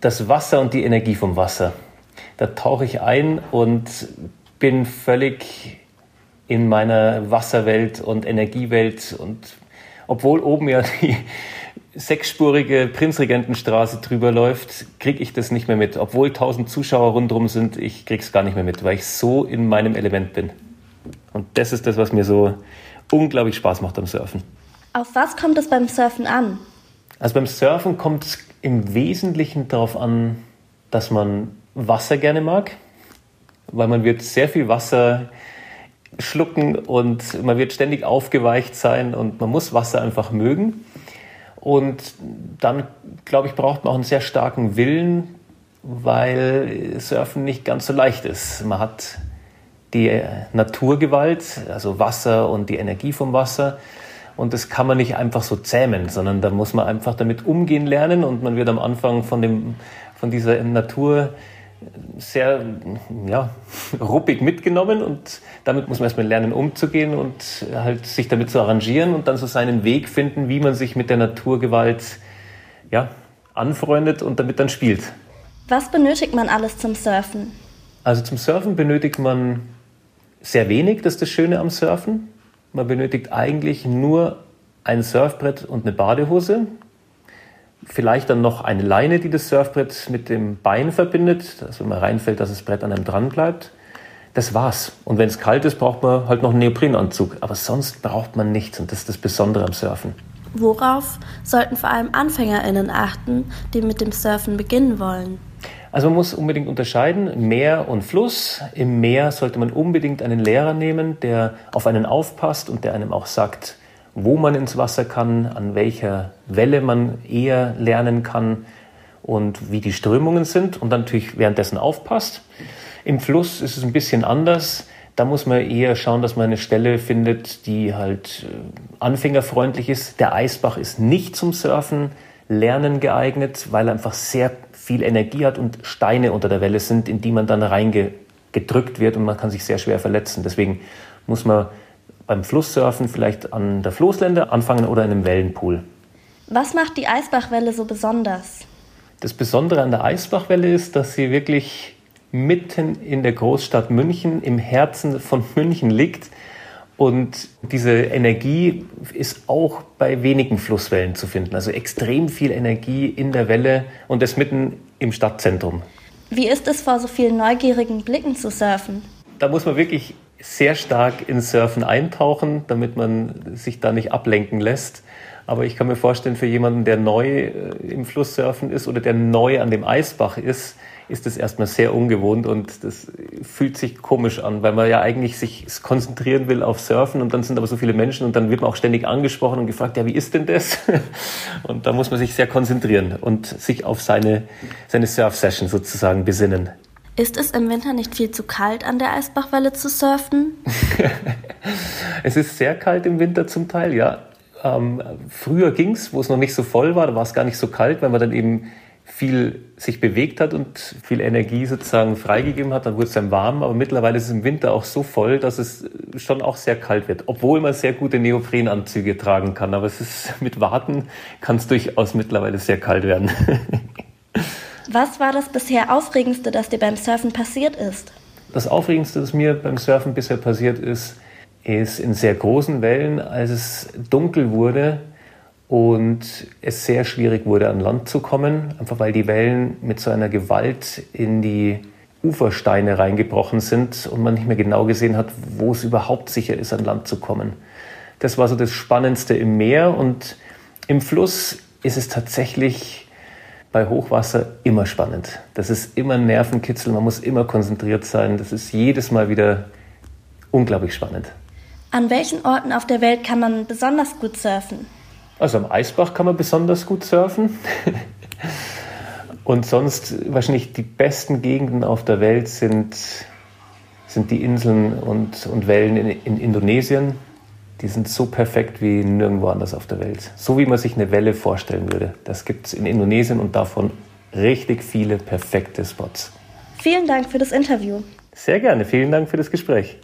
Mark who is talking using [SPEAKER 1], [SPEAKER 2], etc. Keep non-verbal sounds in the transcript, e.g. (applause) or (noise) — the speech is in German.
[SPEAKER 1] das Wasser und die Energie vom Wasser. Da tauche ich ein und bin völlig in meiner Wasserwelt und Energiewelt. Und obwohl oben ja die sechsspurige Prinzregentenstraße drüber läuft, kriege ich das nicht mehr mit. Obwohl tausend Zuschauer rundherum sind, ich krieg's gar nicht mehr mit, weil ich so in meinem Element bin. Und das ist das, was mir so unglaublich Spaß macht am Surfen.
[SPEAKER 2] Auf was kommt es beim Surfen an?
[SPEAKER 1] Also beim Surfen kommt es im Wesentlichen darauf an, dass man Wasser gerne mag, weil man wird sehr viel Wasser schlucken und man wird ständig aufgeweicht sein und man muss Wasser einfach mögen. Und dann, glaube ich, braucht man auch einen sehr starken Willen, weil Surfen nicht ganz so leicht ist. Man hat die Naturgewalt, also Wasser und die Energie vom Wasser. Und das kann man nicht einfach so zähmen, sondern da muss man einfach damit umgehen lernen und man wird am Anfang von, dem, von dieser Natur sehr ja, (laughs) ruppig mitgenommen und damit muss man erstmal lernen umzugehen und halt sich damit zu arrangieren und dann so seinen Weg finden, wie man sich mit der Naturgewalt ja, anfreundet und damit dann spielt.
[SPEAKER 2] Was benötigt man alles zum Surfen?
[SPEAKER 1] Also zum Surfen benötigt man sehr wenig, das ist das Schöne am Surfen. Man benötigt eigentlich nur ein Surfbrett und eine Badehose. Vielleicht dann noch eine Leine, die das Surfbrett mit dem Bein verbindet, dass wenn man reinfällt, dass das Brett an einem dran bleibt. Das war's. Und wenn es kalt ist, braucht man halt noch einen Neoprenanzug. Aber sonst braucht man nichts und das ist das Besondere am Surfen.
[SPEAKER 2] Worauf sollten vor allem AnfängerInnen achten, die mit dem Surfen beginnen wollen?
[SPEAKER 1] Also man muss unbedingt unterscheiden Meer und Fluss. Im Meer sollte man unbedingt einen Lehrer nehmen, der auf einen aufpasst und der einem auch sagt, wo man ins Wasser kann, an welcher Welle man eher lernen kann und wie die Strömungen sind und dann natürlich währenddessen aufpasst. Im Fluss ist es ein bisschen anders. Da muss man eher schauen, dass man eine Stelle findet, die halt äh, anfängerfreundlich ist. Der Eisbach ist nicht zum Surfen lernen geeignet, weil er einfach sehr viel Energie hat und Steine unter der Welle sind, in die man dann reingedrückt wird und man kann sich sehr schwer verletzen. Deswegen muss man beim Flusssurfen vielleicht an der Floßlände anfangen oder in einem Wellenpool.
[SPEAKER 2] Was macht die Eisbachwelle so besonders?
[SPEAKER 1] Das Besondere an der Eisbachwelle ist, dass sie wirklich mitten in der Großstadt München, im Herzen von München liegt und diese Energie ist auch bei wenigen Flusswellen zu finden. Also extrem viel Energie in der Welle und das mitten im Stadtzentrum.
[SPEAKER 2] Wie ist es vor so vielen neugierigen Blicken zu surfen?
[SPEAKER 1] Da muss man wirklich sehr stark ins Surfen eintauchen, damit man sich da nicht ablenken lässt. Aber ich kann mir vorstellen, für jemanden, der neu äh, im Flusssurfen ist oder der neu an dem Eisbach ist, ist das erstmal sehr ungewohnt und das fühlt sich komisch an, weil man ja eigentlich sich konzentrieren will auf Surfen und dann sind aber so viele Menschen und dann wird man auch ständig angesprochen und gefragt, ja, wie ist denn das? (laughs) Und da muss man sich sehr konzentrieren und sich auf seine, seine Surf-Session sozusagen besinnen.
[SPEAKER 2] Ist es im Winter nicht viel zu kalt, an der Eisbachwelle zu surfen? (laughs)
[SPEAKER 1] es ist sehr kalt im Winter zum Teil, ja. Ähm, früher ging es, wo es noch nicht so voll war, da war es gar nicht so kalt, weil man dann eben viel sich bewegt hat und viel Energie sozusagen freigegeben hat, dann wurde es dann warm. Aber mittlerweile ist es im Winter auch so voll, dass es schon auch sehr kalt wird, obwohl man sehr gute Neoprenanzüge tragen kann. Aber es ist (laughs) mit Warten kann es durchaus mittlerweile sehr kalt werden. (laughs)
[SPEAKER 2] Was war das bisher Aufregendste, das dir beim Surfen passiert ist?
[SPEAKER 1] Das Aufregendste, das mir beim Surfen bisher passiert ist, ist in sehr großen Wellen, als es dunkel wurde, und es sehr schwierig wurde, an Land zu kommen, einfach weil die Wellen mit so einer Gewalt in die Ufersteine reingebrochen sind und man nicht mehr genau gesehen hat, wo es überhaupt sicher ist, an Land zu kommen. Das war so das Spannendste im Meer und im Fluss ist es tatsächlich bei Hochwasser immer spannend. Das ist immer ein Nervenkitzel, man muss immer konzentriert sein. Das ist jedes Mal wieder unglaublich spannend.
[SPEAKER 2] An welchen Orten auf der Welt kann man besonders gut surfen?
[SPEAKER 1] Also am Eisbach kann man besonders gut surfen. Und sonst wahrscheinlich die besten Gegenden auf der Welt sind, sind die Inseln und, und Wellen in, in Indonesien. Die sind so perfekt wie nirgendwo anders auf der Welt. So wie man sich eine Welle vorstellen würde. Das gibt es in Indonesien und davon richtig viele perfekte Spots.
[SPEAKER 2] Vielen Dank für das Interview.
[SPEAKER 1] Sehr gerne. Vielen Dank für das Gespräch.